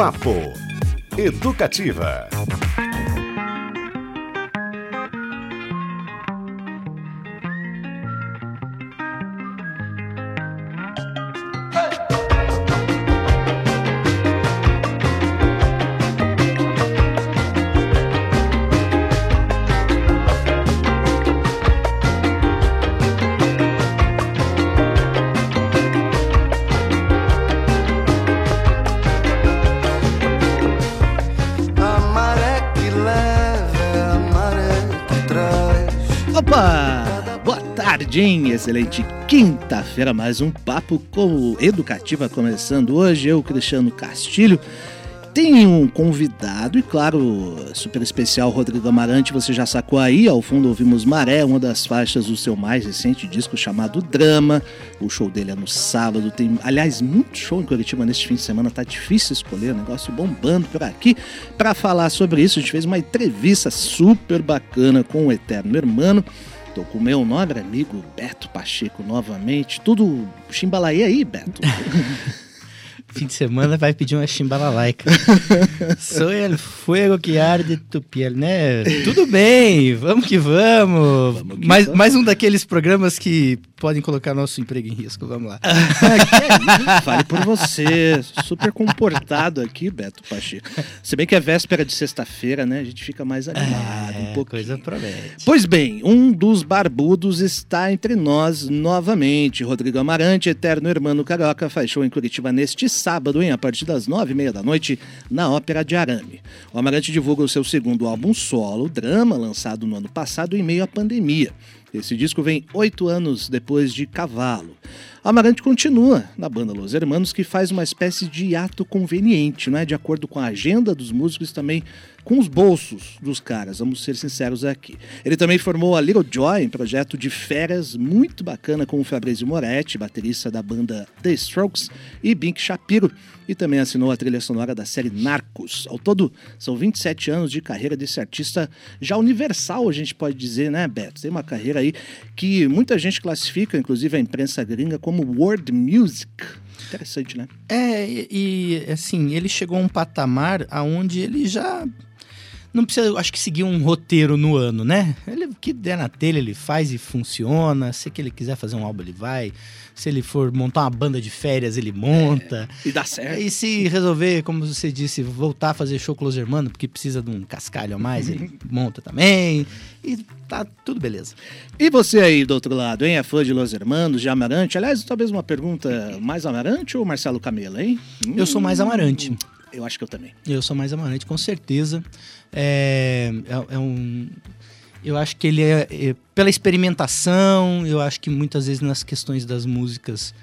Papo Educativa. Excelente quinta-feira, mais um papo com Educativa começando hoje. Eu, Cristiano Castilho. Tem um convidado e, claro, super especial, Rodrigo Amarante. Você já sacou aí, ao fundo ouvimos Maré, uma das faixas do seu mais recente disco chamado Drama. O show dele é no sábado. Tem, aliás, muito show em Curitiba neste fim de semana. Tá difícil escolher, negócio bombando por aqui. Para falar sobre isso, a gente fez uma entrevista super bacana com o Eterno Hermano. Tô com o meu nobre amigo Beto Pacheco novamente. Tudo chimbalaí aí, Beto? Fim de semana vai pedir uma chimbalalaica. Sou el fuego que arde tu piel, né? Tudo bem, vamos que vamos. Vamos que mais, vamos. mais um daqueles programas que podem colocar nosso emprego em risco. Vamos lá. Ah, Fale por você. Super comportado aqui, Beto Pacheco. Se bem que é véspera de sexta-feira, né? A gente fica mais animado um É, pouco. coisa promete. Pois bem, um dos barbudos está entre nós novamente. Rodrigo Amarante, eterno irmão carioca, faz show em Curitiba neste sábado, hein, a partir das nove e meia da noite, na Ópera de Arame. O Amarante divulga o seu segundo álbum solo, Drama, lançado no ano passado em meio à pandemia. Esse disco vem oito anos depois de Cavalo. Amarante continua na banda Los Hermanos, que faz uma espécie de ato conveniente, não é? De acordo com a agenda dos músicos e também com os bolsos dos caras, vamos ser sinceros aqui. Ele também formou a Little Joy, um projeto de férias muito bacana com o Fabrizio Moretti, baterista da banda The Strokes, e Bink Shapiro, e também assinou a trilha sonora da série Narcos. Ao todo, são 27 anos de carreira desse artista já universal, a gente pode dizer, né, Beto? Tem uma carreira aí que muita gente classifica, inclusive a imprensa gringa, como world music. Interessante, né? É, e, e, assim, ele chegou a um patamar aonde ele já não precisa, acho que seguir um roteiro no ano, né? Ele o que der na telha ele faz e funciona. Se que ele quiser fazer um álbum ele vai. Se ele for montar uma banda de férias ele monta. E dá certo. E se resolver, como você disse, voltar a fazer show com Los Hermanos, porque precisa de um cascalho a mais, ele monta também. E tá tudo beleza. E você aí do outro lado, hein? É fã de Los Hermanos, de Amarante? Aliás, talvez uma pergunta mais Amarante ou Marcelo Camelo, hein? Eu sou mais Amarante. Eu acho que eu também. Eu sou mais amarante, com certeza. É, é, é um. Eu acho que ele é, é- Pela experimentação, eu acho que muitas vezes nas questões das músicas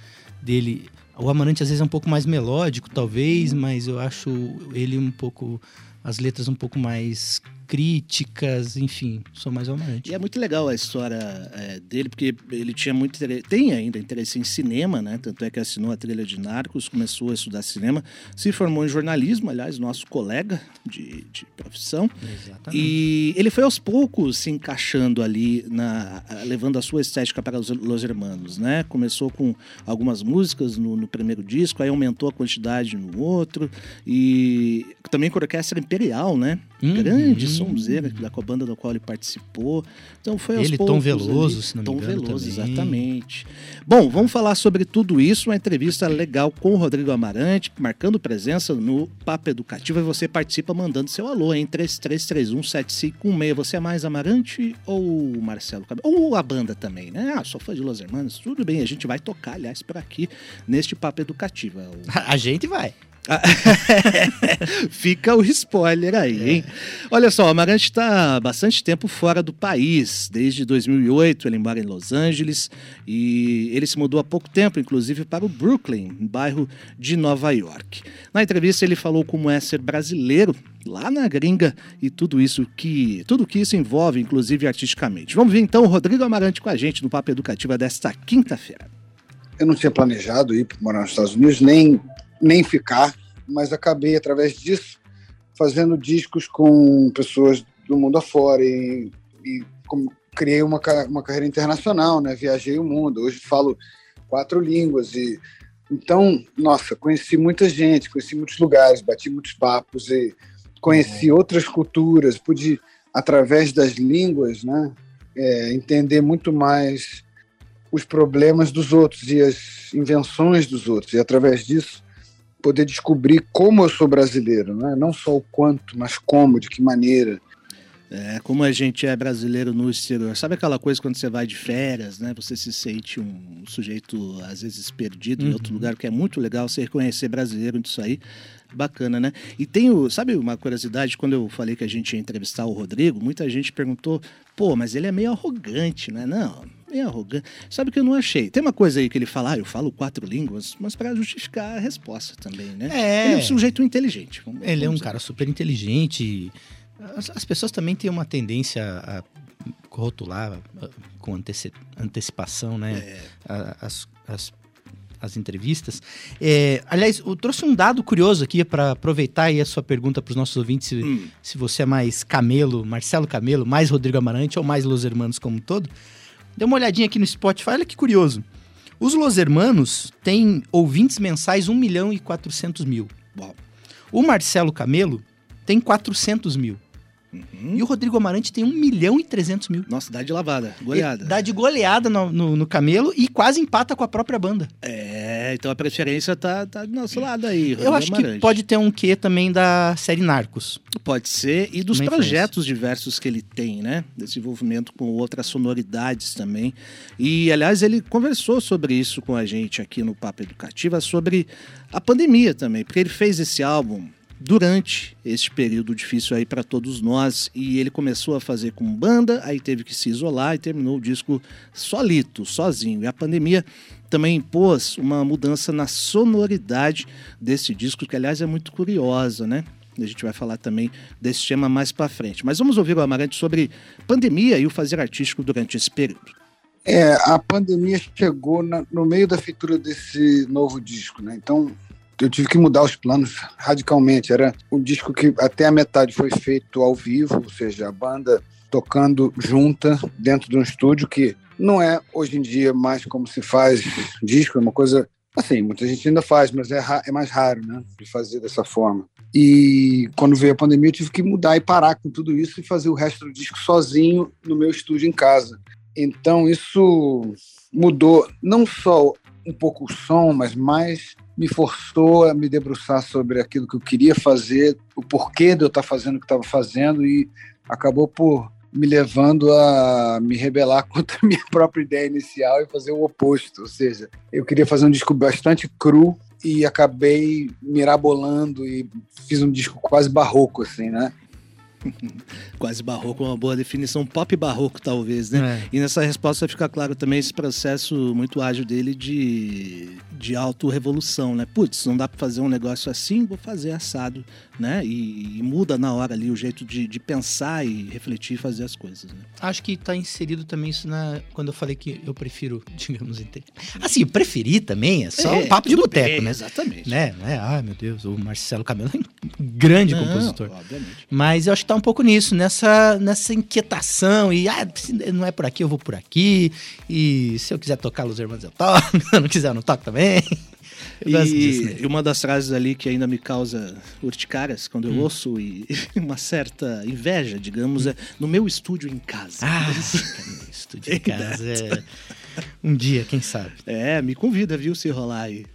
dele. O Amarante às vezes é um pouco mais melódico, talvez, mas eu acho ele um pouco. As letras um pouco mais críticas, enfim, sou mais Amarante. E é muito legal a história é, dele, porque ele tinha muito interesse, tem ainda interesse em cinema, né? Tanto é que assinou a trilha de Narcos, começou a estudar cinema, se formou em jornalismo, aliás, nosso colega de, de profissão. Exatamente. E ele foi aos poucos se encaixando ali, na, levando a sua estética para os Los Hermanos, né? Começou com algumas músicas no, no primeiro disco, aí aumentou a quantidade no outro, e também com a Orquestra Imperial, né? Uhum. Grande sonzeira da com a banda da qual ele participou. Então foi aos Ele, Tom Veloso, ali. se não me Tom engano, Veloso, também. exatamente. Bom, vamos falar sobre tudo isso, uma entrevista legal com o Rodrigo Amarante, marcando presença no Papo Educativo, e você participa mandando seu alô, hein? 33317516. Você é mais Amarante ou Marcelo Cabelo? Ou a banda também, né? Ah, sou fã de Los Hermanos, tudo bem, a gente vai tocar, aliás, por aqui, neste Papo Educativo. É o A gente vai. Fica o spoiler aí, hein? Olha só, o Amarante está há bastante tempo fora do país. Desde 2008, ele mora em Los Angeles e ele se mudou há pouco tempo, inclusive, para o Brooklyn, bairro de Nova York. Na entrevista, ele falou como é ser brasileiro lá na gringa e tudo isso que tudo que isso envolve, inclusive artisticamente. Vamos ver então o Rodrigo Amarante com a gente no Papo Educativa desta quinta-feira. eu não tinha planejado ir morar nos Estados Unidos, nem, nem ficar, mas acabei, através disso, fazendo discos com pessoas do mundo afora e, e como, criei uma, uma carreira internacional, né? viajei o mundo. Hoje falo quatro línguas e Então, nossa, conheci muita gente, conheci muitos lugares, bati muitos papos e conheci outras culturas, pude, através das línguas, né, é, entender muito mais os problemas dos outros e as invenções dos outros, e através disso poder descobrir como eu sou brasileiro, né? não só o quanto, mas como, de que maneira. É, como a gente é brasileiro no exterior. Sabe aquela coisa quando você vai de férias, né? Você se sente um sujeito, às vezes, perdido uhum. em outro lugar, que é muito legal você reconhecer brasileiro disso aí. Bacana, né? E tenho, sabe uma curiosidade, quando eu falei que a gente ia entrevistar o Rodrigo, muita gente perguntou, pô, mas ele é meio arrogante, né? Não, meio arrogante. Sabe o que eu não achei? Tem uma coisa aí que ele fala, ah, eu falo quatro línguas, mas para justificar a resposta também, né? É. Ele é um sujeito inteligente. Vamos, ele vamos é um dizer. cara super inteligente. As, as, pessoas também têm uma tendência a rotular com anteci antecipação, né? É. As, as, as entrevistas. É, aliás, eu trouxe um dado curioso aqui para aproveitar aí a sua pergunta para os nossos ouvintes, se, hum. se, você é mais Camelo, Marcelo Camelo, mais Rodrigo Amarante ou mais Los Hermanos como um todo. Dê uma olhadinha aqui no Spotify, olha que curioso. Os Los Hermanos têm ouvintes mensais 1 milhão e 400 mil. O Marcelo Camelo tem 400 mil. Uhum. E o Rodrigo Amarante tem 1 milhão e 300 mil. Nossa, dá de lavada, goleada. Dá de goleada no, no, no, Camelo e quase empata com a própria banda. É, então a preferência tá, tá do nosso lado aí. Rodrigo Eu acho Amarante. que pode ter um quê também da série Narcos. Pode ser, e dos projetos diversos que ele tem, né? Desenvolvimento com outras sonoridades também. E, aliás, ele conversou sobre isso com a gente aqui no Papo Educativa, sobre a pandemia também, porque ele fez esse álbum durante este período difícil aí para todos nós. E ele começou a fazer com banda, aí teve que se isolar e terminou o disco solito, sozinho. E a pandemia também impôs uma mudança na sonoridade desse disco, que aliás é muito curiosa, né? A gente vai falar também desse tema mais para frente. Mas vamos ouvir o Amarante sobre pandemia e o fazer artístico durante esse período. É, a pandemia chegou na, no meio da feitura desse novo disco, né? Então, eu tive que mudar os planos radicalmente. Era um disco que até a metade foi feito ao vivo, ou seja, a banda tocando junta dentro de um estúdio que não é hoje em dia mais como se faz disco, é uma coisa assim, muita gente ainda faz, mas é, é mais raro, né, de fazer dessa forma. E quando veio a pandemia, eu tive que mudar e parar com tudo isso e fazer o resto do disco sozinho no meu estúdio em casa. Então isso mudou não só um pouco o som, mas mais me forçou a me debruçar sobre aquilo que eu queria fazer, o porquê de eu estar fazendo o que estava fazendo e acabou por me levando a me rebelar contra a minha própria ideia inicial e fazer o oposto. Ou seja, eu queria fazer um disco bastante cru e acabei mirabolando e fiz um disco quase barroco, assim, né? Quase barroco, uma boa definição, pop barroco talvez, né? É. E nessa resposta fica claro também esse processo muito ágil dele de, de auto-revolução, né? Putz, não dá para fazer um negócio assim, vou fazer assado, né? E, e muda na hora ali o jeito de, de, pensar e refletir e fazer as coisas. Né? Acho que está inserido também isso na quando eu falei que eu prefiro, digamos, assim, preferir também é só é, um papo de boteco, né? Exatamente. Né? É, ai meu Deus, o Marcelo Camelo é um grande não, compositor. Obviamente. Mas eu acho que tá um pouco nisso, nessa, nessa inquietação e ah, não é por aqui, eu vou por aqui. E se eu quiser tocar Los Hermanos, eu toco. Se eu não quiser, eu não toco também. E, e, uma das frases ali que ainda me causa urticárias quando eu hum. ouço e uma certa inveja, digamos, hum. é no meu estúdio em casa. Ah, estúdio em casa é... Um dia, quem sabe. É, me convida, viu, se rolar aí.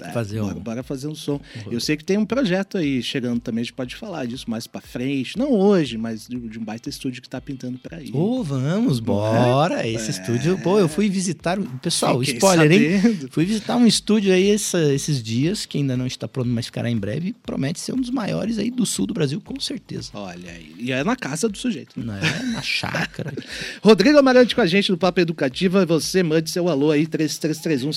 É, fazer bora, um... bora fazer um som. Uhum. Eu sei que tem um projeto aí chegando também, a gente pode falar disso mais pra frente. Não hoje, mas de, de um baita estúdio que tá pintando por aí. Ô, oh, vamos, bora. É? Esse é. estúdio, pô, eu fui visitar. Pessoal, Fiquei spoiler, sabendo. hein? Fui visitar um estúdio aí essa, esses dias, que ainda não está pronto, mas ficará em breve. Promete ser um dos maiores aí do sul do Brasil, com certeza. Olha aí. E é na casa do sujeito. Né? Não é na chácara. Rodrigo Amarante com a gente do Papo Educativa. Você mande seu alô aí, 3331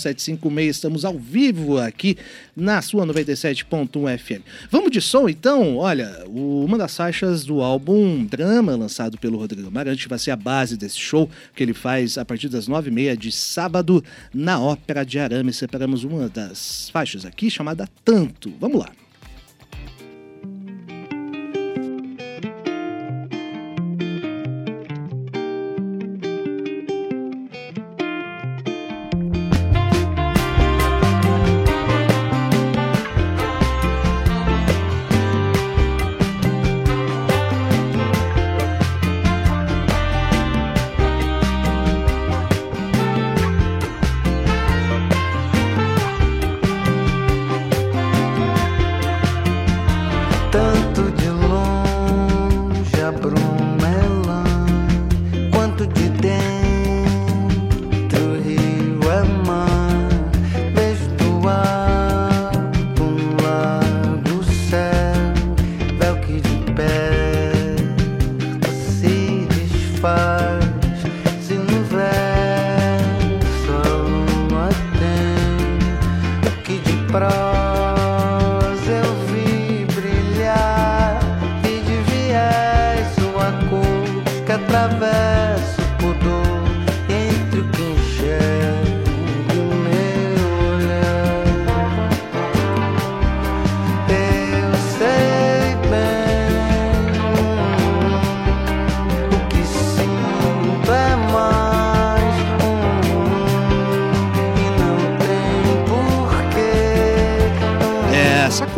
Estamos ao vivo aqui na sua 97.1 FM. Vamos de som então? Olha, uma das faixas do álbum Drama, lançado pelo Rodrigo Amarante, vai ser a base desse show que ele faz a partir das 9h30 de sábado na Ópera de Arame. Separamos uma das faixas aqui chamada Tanto. Vamos lá.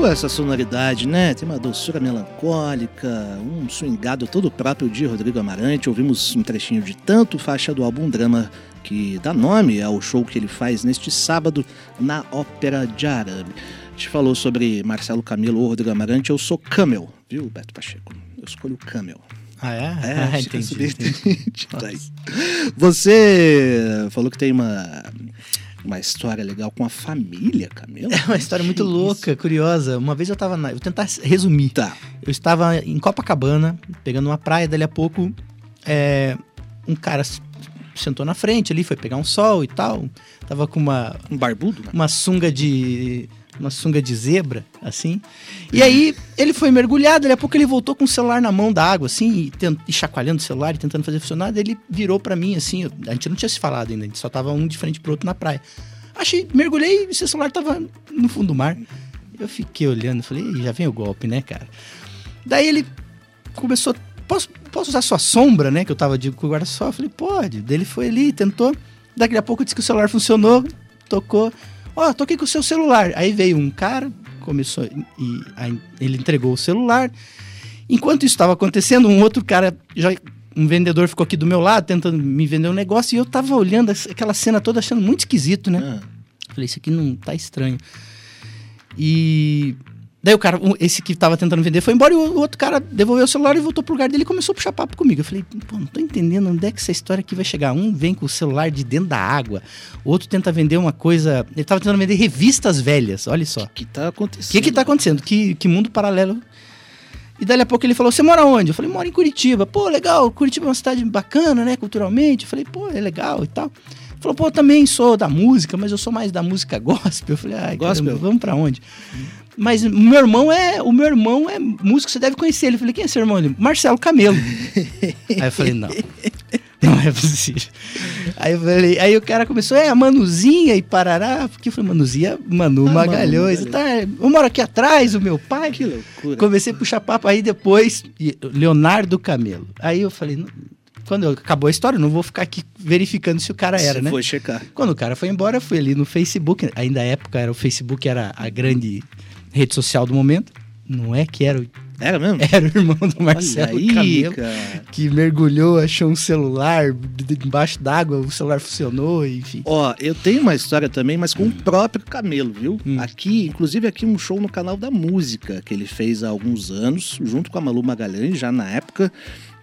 É, sacou essa sonoridade, né? Tem uma doçura melancólica, um swingado todo próprio de Rodrigo Amarante. Ouvimos um trechinho de tanto faixa do álbum Drama que dá nome ao show que ele faz neste sábado na Ópera de Arame. A gente falou sobre Marcelo Camilo ou Rodrigo Amarante, eu sou Camel, viu, Beto Pacheco? Eu escolho Camel. Ah, é? É, ah, entendi. entendi. subentendido aí. Você falou que tem uma, uma história legal com a família, Camila. É uma história muito louca, curiosa. Uma vez eu tava na. Vou tentar resumir. Tá. Eu estava em Copacabana, pegando uma praia, dali a pouco, é, um cara sentou na frente ali, foi pegar um sol e tal. Tava com uma, Um barbudo, né? uma sunga de. Uma sunga de zebra, assim. E aí ele foi mergulhado, dali a pouco ele voltou com o celular na mão da água, assim, e, tent- e chacoalhando o celular e tentando fazer funcionar. Daí ele virou pra mim, assim, eu- a gente não tinha se falado ainda, a gente só tava um de frente pro outro na praia. Achei, mergulhei e seu celular tava no fundo do mar. Eu fiquei olhando, falei, "Ih, já vem o golpe, né, cara? Daí ele começou, posso, posso usar sua sombra, né? Que eu tava de com o guarda-sol. Eu falei, pode. Daí ele foi ali, tentou. Daqui a pouco disse que o celular funcionou, tocou. Ó, toquei com o seu celular. Aí veio um cara, começou e aí ele entregou o celular. Enquanto isso estava acontecendo, um outro cara, já, um vendedor ficou aqui do meu lado tentando me vender um negócio e eu tava olhando aquela cena toda achando muito esquisito, né? Ah, Falei, isso aqui não tá estranho. E daí o cara, esse que tava tentando vender foi embora e o outro cara devolveu o celular e voltou pro lugar dele e começou a puxar papo comigo. Eu falei, pô, não tô entendendo onde é que essa história aqui vai chegar. Um vem com o celular de dentro da água, o outro tenta vender uma coisa. Ele tava tentando vender revistas velhas, olha só. o que tá acontecendo? O que que tá acontecendo? Que, que mundo paralelo. E daí a pouco ele falou, você mora onde? Eu falei, moro em Curitiba. Pô, legal, Curitiba é uma cidade bacana, né, culturalmente. Eu falei, pô, é legal e tal. Ele falou, pô, eu também sou da música, mas eu sou mais da música gospel. Eu falei, ai, Gospel? caramba, vamos pra onde? Mas o meu irmão é, o meu irmão é músico, você deve conhecer ele. Eu falei, quem é seu irmão? Ele, Marcelo Camelo. aí eu falei, não. Não é possível. Aí eu falei, aí o cara começou, é, a Manuzinha e Parará, porque eu falei, Manuzinha, Manu Ah, Magalhões, Manu tá, eu moro aqui atrás, o meu pai. Que loucura. Comecei a puxar papo, aí depois, Leonardo Camelo. Aí eu falei, quando acabou a história, não vou ficar aqui verificando se o cara era, Você né? foi checar. Quando o cara foi embora, eu fui ali no Facebook, ainda a época era o Facebook era a grande rede social do momento. Não é que era, o- Era mesmo? era o irmão do Marcelo Olha aí, Camelo cara. que mergulhou, achou um celular de- debaixo d'água, o celular funcionou, enfim. Ó, eu tenho uma história também, mas com o próprio Camelo, viu? Hum. Aqui, inclusive aqui um show no canal da música que ele fez há alguns anos, junto com a Malu Magalhães, já na época,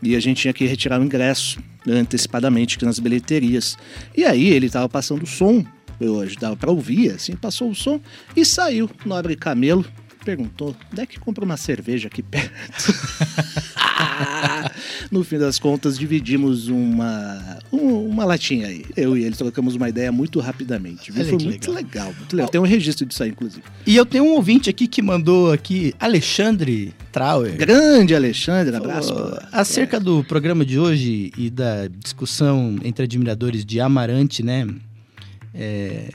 e a gente tinha que retirar o ingresso antecipadamente aqui nas bilheterias. E aí ele tava passando o som, eu dava pra ouvir, assim, passou o som e saiu. Nobre Camelo perguntou: onde é que compra uma cerveja aqui perto? no fim das contas, dividimos uma, um- uma latinha aí. Eu e ele trocamos uma ideia muito rapidamente. Foi muito legal. legal. muito legal. Tem um registro disso aí, inclusive. E eu tenho um ouvinte aqui que mandou aqui, Alexandre Trauer. Grande Alexandre, abraço. Ô, acerca do programa de hoje e da discussão entre admiradores de Amarante, né? É,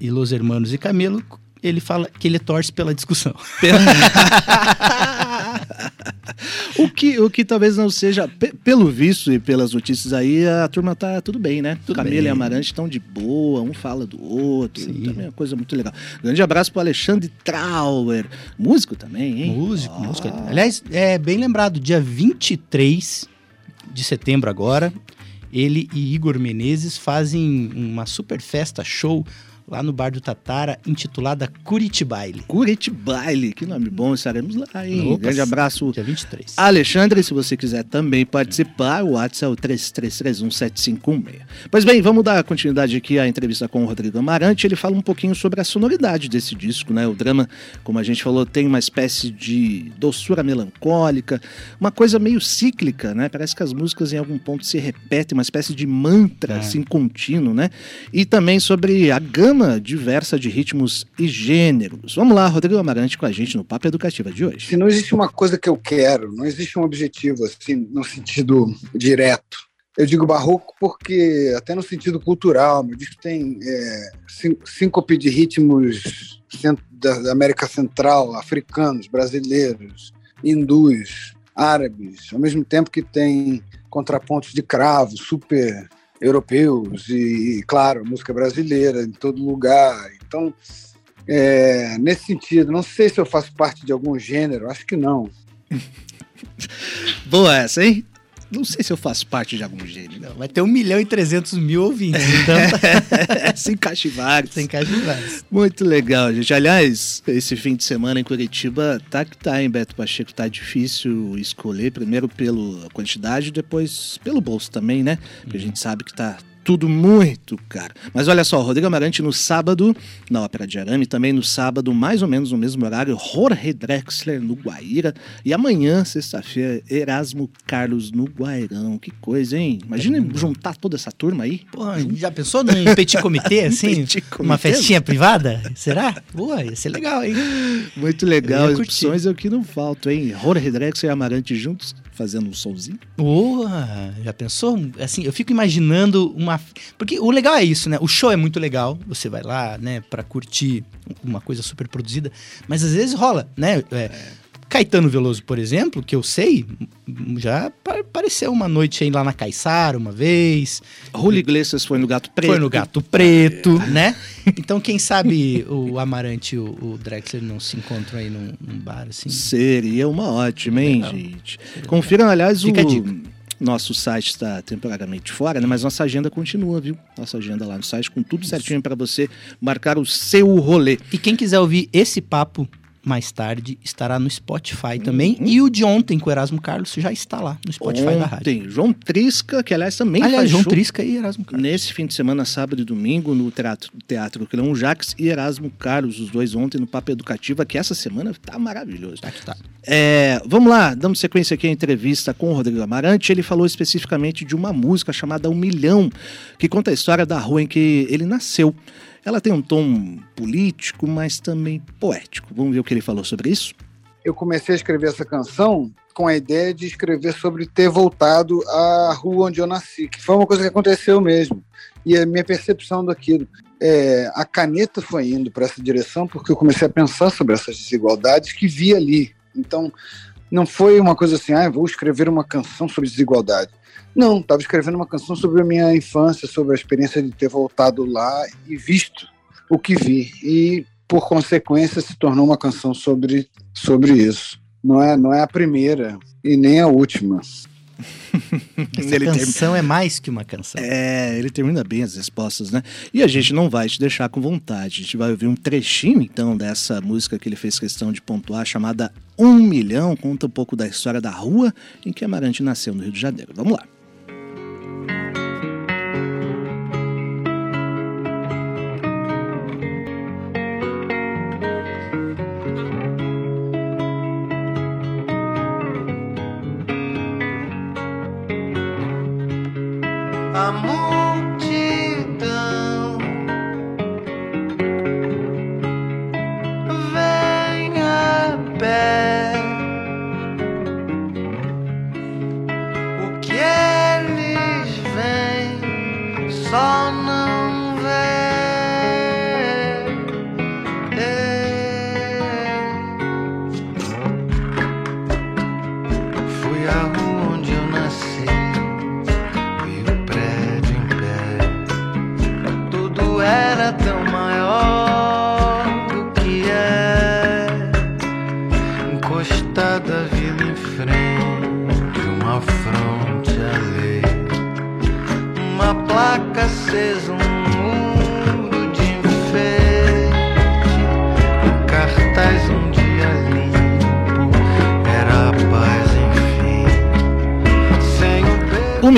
e Los Hermanos e Camelo, ele fala que ele torce pela discussão. o, que, o que talvez não seja, pe- pelo visto e pelas notícias aí, a turma tá tudo bem, né? Tudo Camila bem. e Amarante estão de boa, um fala do outro. Sim. Também é uma coisa muito legal. Grande abraço pro Alexandre Trauer, músico também, hein? Músico, Ah. músico. Aliás, é bem lembrado, dia 23 de setembro agora, ele e Igor Menezes fazem uma super festa show lá no Bar do Tatara, intitulada Curitibaile. Curitibaile, que nome bom, estaremos lá, hein? Opa, Grande abraço Dia 23. Alexandre, se você quiser também participar, o WhatsApp é o 33317516. Pois bem, vamos dar continuidade aqui à entrevista com o Rodrigo Amarante. Ele fala um pouquinho sobre a sonoridade desse disco, né? O drama, como a gente falou, tem uma espécie de doçura melancólica, uma coisa meio cíclica, né? Parece que as músicas em algum ponto se repetem, uma espécie de mantra É. assim contínuo, né? E também sobre a gama diversa de ritmos e gêneros. Vamos lá, Rodrigo Amarante com a gente no Papo Educativa de hoje. Se não existe uma coisa que eu quero, não existe um objetivo assim no sentido direto. Eu digo barroco porque, até no sentido cultural, meu disco tem é, síncope de ritmos da América Central, africanos, brasileiros, hindus, árabes, ao mesmo tempo que tem contrapontos de cravo super europeus e, claro, música brasileira em todo lugar. Então, é, nesse sentido, não sei se eu faço parte de algum gênero, acho que não. Boa essa, hein? Não sei se eu faço parte de algum gênero. Não, vai ter 1 milhão e 300 mil ouvintes. Então... Se encaixe vários. Se encaixe vários. Muito legal, gente. Aliás, esse fim de semana em Curitiba tá que tá, hein, Beto Pacheco? Tá difícil escolher, primeiro pela quantidade, depois pelo bolso também, né? Porque a gente sabe que tá tudo muito caro. Mas olha só, Rodrigo Amarante no sábado, na Ópera de Arame, também no sábado, mais ou menos no mesmo horário, Jorge Drexler no Guaíra. E amanhã, sexta-feira, Erasmo Carlos no Guairão. Que coisa, hein? Imagina é juntar toda essa turma aí. Pô, já pensou num petit comitê, assim? petit comitê? Uma festinha privada? Será? Boa, ia ser legal, hein? Muito legal. As opções é o que não falta, hein? Jorge Drexler e Amarante juntos fazendo um somzinho. Boa! Já pensou? Assim, eu fico imaginando uma. Porque o legal é isso, né? O show é muito legal. Você vai lá, né, pra curtir uma coisa super produzida. Mas às vezes rola, né? É, é. Caetano Veloso, por exemplo, que eu sei, já apareceu uma noite aí lá na Caiçara uma vez. Julio Iglesias foi no Gato Preto. Foi no Gato Preto, é. né? Então, quem sabe o Amarante e o, o Drexler não se encontram aí num, num bar assim? Seria uma ótima, hein, Legal. gente? Confiram, aliás, Fica o nosso site está temporariamente fora, né? mas nossa agenda continua, viu? Nossa agenda lá no site com tudo certinho para você marcar o seu rolê. E quem quiser ouvir esse papo mais tarde estará no Spotify também. Uhum. E o de ontem com o Erasmo Carlos já está lá no Spotify ontem, da rádio. João Trisca, que aliás também aliás, faz João Trisca e Erasmo Carlos. Nesse fim de semana, sábado e domingo, no Teatro, teatro Cleão Jacques e Erasmo Carlos, os dois ontem no Papo Educativa, que essa semana tá maravilhoso. Tá tá. É, vamos lá, damos sequência aqui à entrevista com o Rodrigo Amarante. Ele falou especificamente de uma música chamada Um Milhão, que conta a história da rua em que ele nasceu. Ela tem um tom político, mas também poético. Vamos ver o que ele falou sobre isso? Eu comecei a escrever essa canção com a ideia de escrever sobre ter voltado à rua onde eu nasci, que foi uma coisa que aconteceu mesmo. E a minha percepção daquilo. É, a caneta foi indo para essa direção porque eu comecei a pensar sobre essas desigualdades que vi ali. Então, não foi uma coisa assim, ah, vou escrever uma canção sobre desigualdade. Não, estava escrevendo uma canção sobre a minha infância, sobre a experiência de ter voltado lá e visto o que vi. E, por consequência, se tornou uma canção sobre, sobre isso. Não é, não é a primeira e nem a última. Essa ele canção term... é mais que uma canção. É, ele termina bem as respostas, né? E a gente não vai te deixar com vontade. A gente vai ouvir um trechinho, então, dessa música que ele fez questão de pontuar, chamada Um Milhão. Conta um pouco da história da rua em que Amarante nasceu, no Rio de Janeiro. Vamos lá.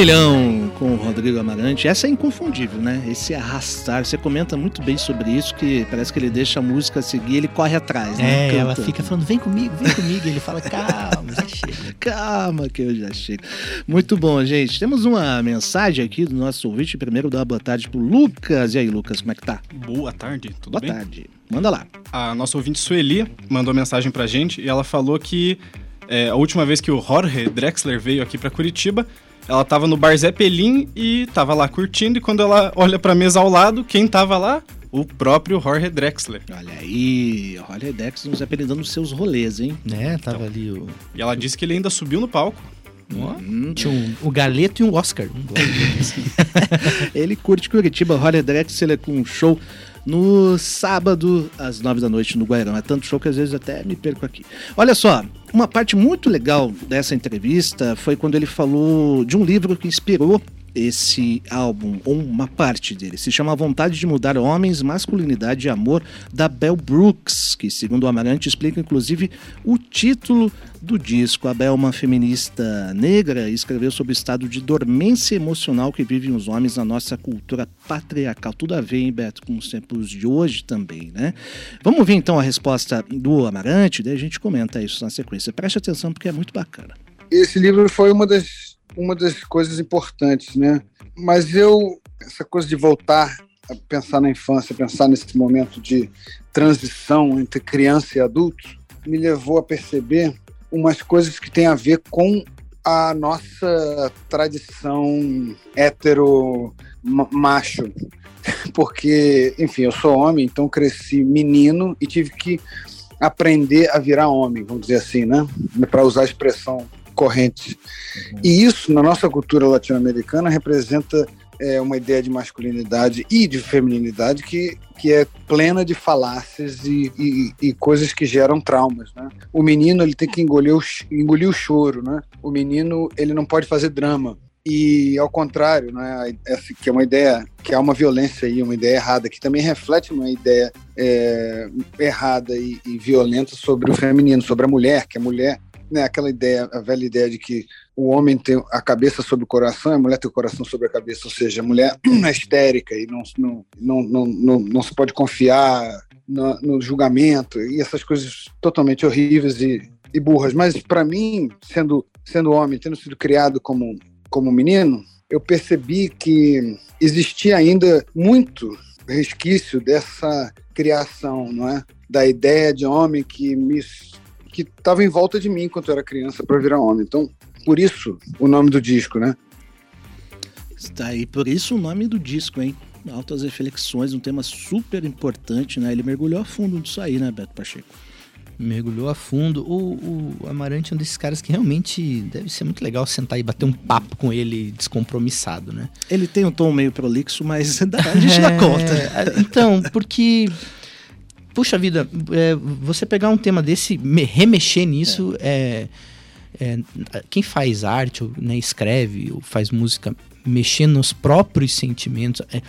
Milhão com o Rodrigo Amarante. Essa é inconfundível, né? Esse arrastar. Você comenta muito bem sobre isso, que parece que ele deixa a música seguir, ele corre atrás, né? É, Canta. ela fica falando, vem comigo, vem comigo. E ele fala, calma, já chega. Calma que eu já chego. Muito bom, gente. Temos uma mensagem aqui do nosso ouvinte. Primeiro, dar uma boa tarde pro Lucas. E aí, Lucas, como é que tá? Boa tarde, tudo boa bem? tarde. Manda lá. A nossa ouvinte Sueli mandou mensagem pra gente e ela falou que é, a última vez que o Jorge Drexler veio aqui pra Curitiba, ela tava no Bar Zé Pelim e tava lá curtindo e quando ela olha pra mesa ao lado, quem tava lá? O próprio Jorge Drexler. Olha aí, olha Dex nos apelidando os seus rolês, hein? Né, tava ali o... E ela disse que ele ainda subiu no palco. Ó, Hum, Tinha um, o Galeto e um Oscar. Um ele curte Curitiba, Holly Drexler com um show no sábado, às nove da noite, no Guairão. É tanto show que às vezes até me perco aqui. Olha só, uma parte muito legal dessa entrevista foi quando ele falou de um livro que inspirou esse álbum, ou uma parte dele. Se chama Vontade de Mudar Homens, Masculinidade e Amor, da Bell Brooks, que, segundo o Amarante, explica inclusive o título do disco. A Bell, uma feminista negra, escreveu sobre o estado de dormência emocional que vivem os homens na nossa cultura patriarcal. Tudo a ver, hein, Beto, com os tempos de hoje também, né? Vamos ver então a resposta do Amarante, daí a gente comenta isso na sequência. Preste atenção porque é muito bacana. Esse livro foi uma das, uma das coisas importantes, né? Mas eu, essa coisa de voltar a pensar na infância, pensar nesse momento de transição entre criança e adulto, me levou a perceber umas coisas que têm a ver com a nossa tradição hetero ma- macho. Porque, enfim, eu sou homem, então cresci menino e tive que aprender a virar homem, vamos dizer assim, né? Para usar a expressão corrente. E isso, na nossa cultura latino-americana, representa é, uma ideia de masculinidade e de feminilidade que, que é plena de falácias e, e, e coisas que geram traumas, né? O menino ele tem que engolir o, engolir o choro, né? O menino ele não pode fazer drama. E ao contrário, né, essa que é uma ideia que há uma violência aí, uma ideia errada, que também reflete uma ideia é, errada e, e violenta sobre o feminino, sobre a mulher, que a mulher, né, aquela ideia, a velha ideia de que o homem tem a cabeça sobre o coração, a mulher tem o coração sobre a cabeça, ou seja, a mulher é histérica e não, não, não, não, não, não se pode confiar no, no julgamento e essas coisas totalmente horríveis e, e burras. Mas para mim, sendo sendo homem, tendo sido criado como como menino, eu percebi que existia ainda muito resquício dessa criação, não é? Da ideia de homem que me que estava em volta de mim quando eu era criança para virar homem. Então, por isso o nome do disco, né? Está aí, por isso o nome do disco, hein? Altas reflexões, um tema super importante, né? Ele mergulhou a fundo nisso aí, né, Beto Pacheco? mergulhou a fundo. O, o Amarante é um desses caras que realmente deve ser muito legal sentar e bater um papo com ele descompromissado, né? Ele tem um tom meio prolixo, mas dá- a gente dá conta. É, Então, porque. Puxa vida, é, você pegar um tema desse, me- remexer nisso, é. é, quem faz arte, ou, né, escreve, ou faz música, mexer nos próprios sentimentos, é,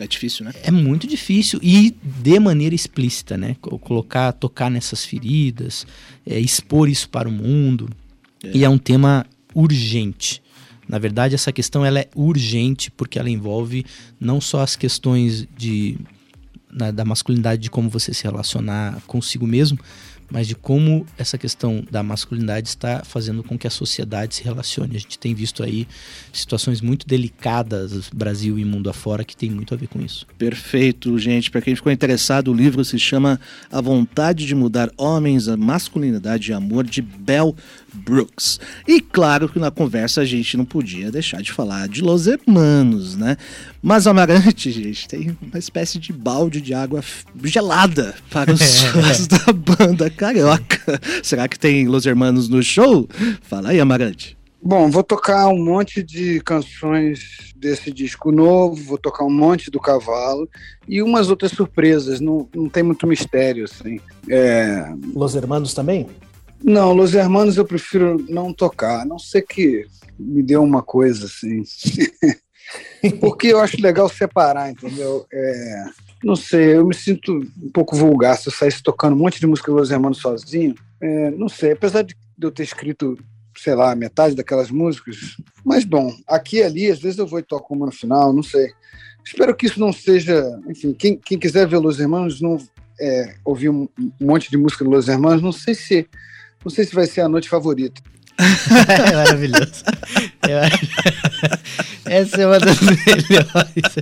É difícil, né? é muito difícil e de maneira explícita, né? Co- Colocar, tocar nessas feridas, é, expor isso para o mundo. E é um tema urgente. Na verdade, essa questão ela é urgente porque ela envolve não só as questões de, da masculinidade, de como você se relacionar consigo mesmo, mas de como essa questão da masculinidade está fazendo com que a sociedade se relacione. A gente tem visto aí situações muito delicadas, Brasil e mundo afora, que tem muito a ver com isso. Perfeito, gente. Para quem ficou interessado, o livro se chama A Vontade de Mudar Homens, a Masculinidade e Amor, de Bell Brooks. E claro que na conversa a gente não podia deixar de falar de Los Hermanos, né? Mas Amarante, gente, tem uma espécie de balde de água gelada para os fãs da banda carioca. Será que tem Los Hermanos no show? Fala aí, Amarante. Bom, vou tocar um monte de canções desse disco novo, vou tocar um monte do Cavalo e umas outras surpresas, não, não tem muito mistério, assim. É, Los Hermanos também? Não, Los Hermanos eu prefiro não tocar, a não ser que me dê uma coisa assim. Porque eu acho legal separar, entendeu? É, não sei, eu me sinto um pouco vulgar se eu saísse tocando um monte de música Los Hermanos sozinho. É, não sei, apesar de eu ter escrito sei lá, metade daquelas músicas. Mas, bom, aqui e ali, às vezes eu vou e toco uma no final, não sei. Espero que isso não seja. Enfim, quem, quem quiser ver Los Hermanos, não é, ouvir um, um monte de música Los Hermanos, não sei se. Não sei se vai ser a noite favorita. é maravilhoso. É maravilhoso. Essa é uma das melhores.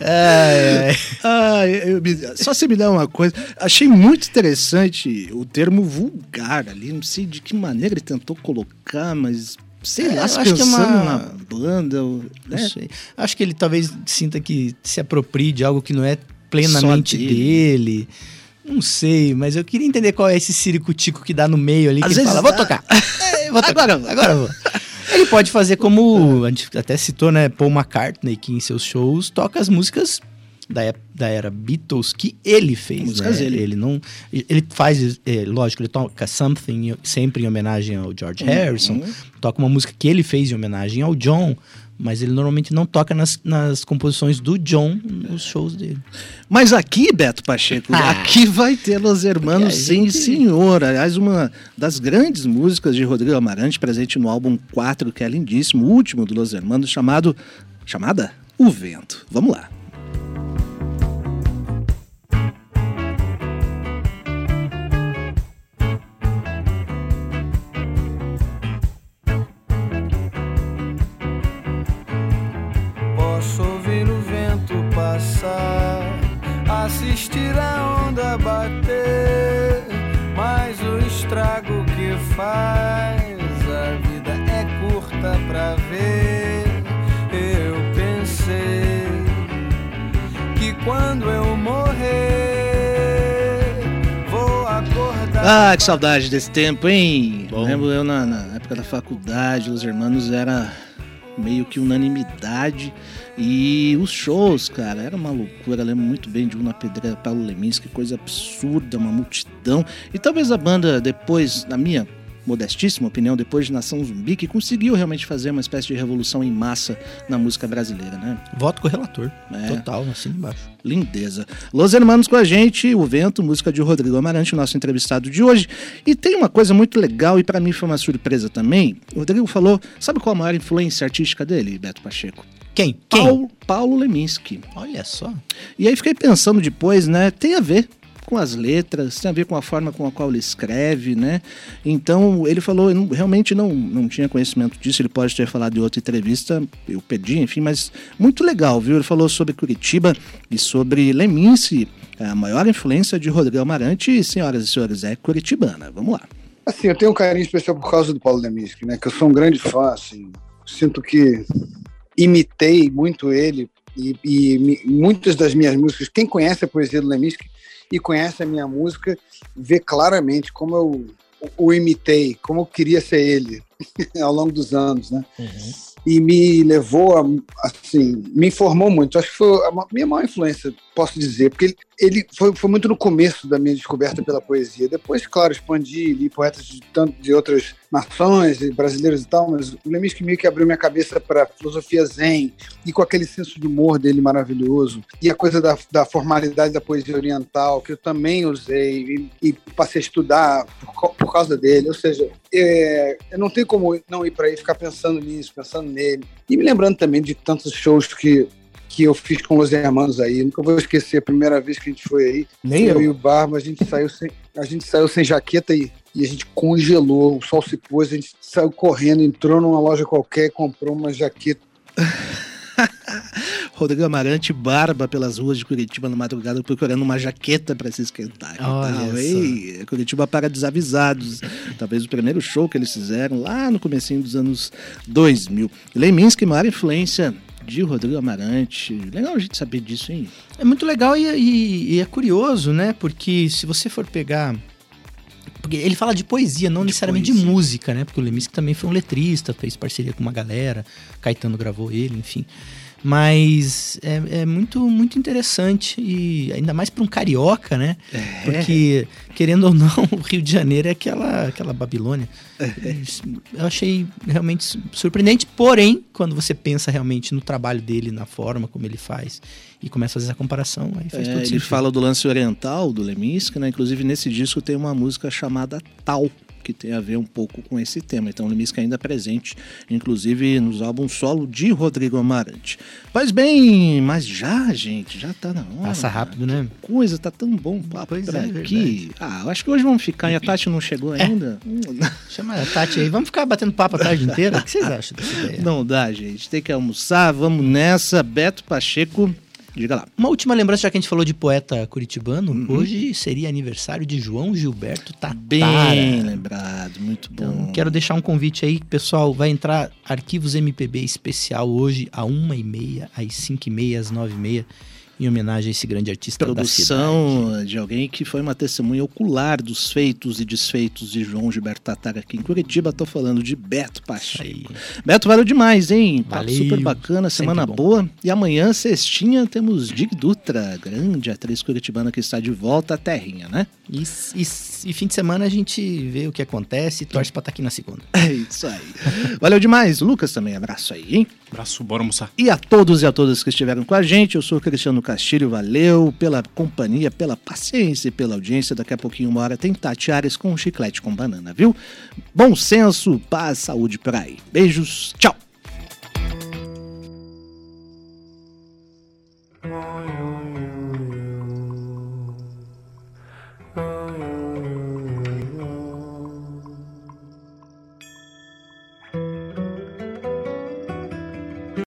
Ai, ai. Ah, eu só você me dá uma coisa. Achei muito interessante o termo vulgar ali. Não sei de que maneira ele tentou colocar, mas sei É, lá, se acho que é pensando uma- na banda. ou- Não né? sei. Acho que ele talvez sinta que se aproprie de algo que não é plenamente Só dele. dele. Não sei, mas eu queria entender qual é esse ciricutico que dá no meio ali, Às que ele vezes fala, vou tocar. É, vou tocar. Agora. Agora vou. Ele pode fazer como, a gente até citou, né, Paul McCartney, que em seus shows toca as músicas da, ép- da era Beatles que ele fez, Músicas né? dele. Ele não... Ele faz, é, lógico, ele toca Something sempre em homenagem ao George Harrison, Uhum. toca uma música que ele fez em homenagem ao John, mas ele normalmente não toca nas, nas composições do John nos shows dele. Mas aqui, Beto Pacheco, Ah. aqui vai ter Los Hermanos, sim, gente- senhor. Aliás, uma das grandes músicas de Rodrigo Amarante, presente no álbum 4, que é lindíssimo, o último do Los Hermanos, chamado. chamada O Vento. Vamos lá. Posso ouvir o vento passar, assistir a onda bater, mas o estrago que faz a vida é curta pra ver. Eu pensei que quando eu morrer vou acordar. Ah, que saudade desse tempo, hein? Bom. Lembro eu na, na época da faculdade, Los Hermanos era meio que unanimidade. E os shows, cara, era uma loucura. Eu lembro muito bem de um na Pedreira Paulo Lemins, que coisa absurda, uma multidão. E talvez a banda, depois, na minha modestíssima opinião, depois de Nação Zumbi, que conseguiu realmente fazer uma espécie de revolução em massa na música brasileira, né? Voto com o relator. É. Total, assina embaixo. Lindeza. Los Hermanos com a gente, o Vento, música de Rodrigo Amarante, o nosso entrevistado de hoje. E tem uma coisa muito legal e pra mim foi uma surpresa também. O Rodrigo falou, sabe qual a maior influência artística dele, Beto Pacheco? Quem? Quem? Paulo, Paulo Leminski. Olha só. E aí fiquei pensando depois, né? Tem a ver com as letras, tem a ver com a forma com a qual ele escreve, né? Então ele falou, eu não- realmente não, não tinha conhecimento disso, ele pode ter falado em outra entrevista, eu perdi, enfim, mas muito legal, viu? Ele falou sobre Curitiba e sobre Leminski, a maior influência de Rodrigo Amarante, senhoras e senhores, é curitibana. Vamos lá. Assim, eu tenho um carinho especial por causa do Paulo Leminski, né? Que eu sou um grande fã, assim. Sinto que imitei muito ele e, e muitas das minhas músicas. Quem conhece a poesia do Leminski e conhece a minha música vê claramente como eu o, imitei, como eu queria ser ele ao longo dos anos, né? e me levou a, assim, me informou muito. Acho que foi a minha maior influência, posso dizer, porque ele, ele foi, foi muito no começo da minha descoberta pela poesia. Depois, claro, expandi, li poetas de, tanto, de outras nações, brasileiros e tal, mas o Leminski meio que abriu minha cabeça para filosofia zen e com aquele senso de humor dele maravilhoso e a coisa da, da formalidade da poesia oriental que eu também usei e, e passei a estudar por, por causa dele. Ou seja, é, eu não tenho como não ir para aí ficar pensando nisso, pensando nele. E me lembrando também de tantos shows que, que eu fiz com os hermanos aí. Nunca vou esquecer a primeira vez que a gente foi aí. Nem eu eu. e o Barba, a gente saiu sem, a gente saiu sem jaqueta e, e a gente congelou. O sol se pôs, a gente saiu correndo, entrou numa loja qualquer, comprou uma jaqueta. Rodrigo Amarante barba pelas ruas de Curitiba na madrugada procurando uma jaqueta para se esquentar. e Olha Curitiba para desavisados. Talvez o primeiro show que eles fizeram lá no comecinho dos anos 2000. Leminski, maior influência de Rodrigo Amarante. Legal a gente saber disso, hein? É muito legal e, e- e é curioso, né? Porque se você for pegar. Porque ele fala de poesia, não De necessariamente poesia. de música, né? Porque o Leminski também foi um letrista, fez parceria com uma galera, Caetano gravou ele, enfim. Mas é, é muito, muito interessante e ainda mais para um carioca, né? Porque, querendo ou não, o Rio de Janeiro é aquela, aquela Babilônia. Eu achei realmente surpreendente, porém, quando você pensa realmente no trabalho dele, na forma como ele faz, e começa a fazer essa comparação, aí faz É, todo ele sentido. fala do lance oriental do Leminski, né? Inclusive nesse disco tem uma música chamada Tal. Que tem a ver um pouco com esse tema. Então, Limisca ainda presente, inclusive nos álbuns solo de Rodrigo Amarante. Faz bem, mas já, gente, já tá na hora. Passa rápido, né? Coisa, tá tão bom o papo Pois por é, aqui. Ah, eu acho que hoje vamos ficar e a Tati não chegou ainda. Hum, Chama a Tati aí. Vamos ficar batendo papo a tarde inteira? O que vocês acham dessa ideia? Não dá, gente. Tem que almoçar, vamos nessa. Beto Pacheco, diga lá. Uma última lembrança, já que a gente falou de poeta curitibano, Uhum. hoje seria aniversário de João Gilberto Tatara. Bem lembrado, muito bom. Então, quero deixar um convite aí, pessoal. Vai entrar Arquivos MPB especial hoje, a 1h30, às 5h30, às 9h30, em homenagem a esse grande artista da cidade. Produção de alguém que foi uma testemunha ocular dos feitos e desfeitos de João Gilberto Tatara aqui em Curitiba. Tô falando de Beto Pacheco. Aí. Beto, valeu demais, hein? Papo Valeu. super bacana, semana boa. E amanhã, sextinha, temos Dig Dutra, grande atriz curitibana que está de volta à terrinha, né? E, e- e fim de semana a gente vê o que acontece e torce pra estar aqui na segunda. É isso aí. Valeu demais. Lucas também, abraço aí, hein? Abraço, bora almoçar. E a todos e a todas que estiveram com a gente, eu sou o Cristiano Castilho, valeu pela companhia, pela paciência e pela audiência. Daqui a pouquinho, uma hora, tem Tati Ares com chiclete com banana, viu? Bom senso, paz, saúde por aí. Beijos, tchau!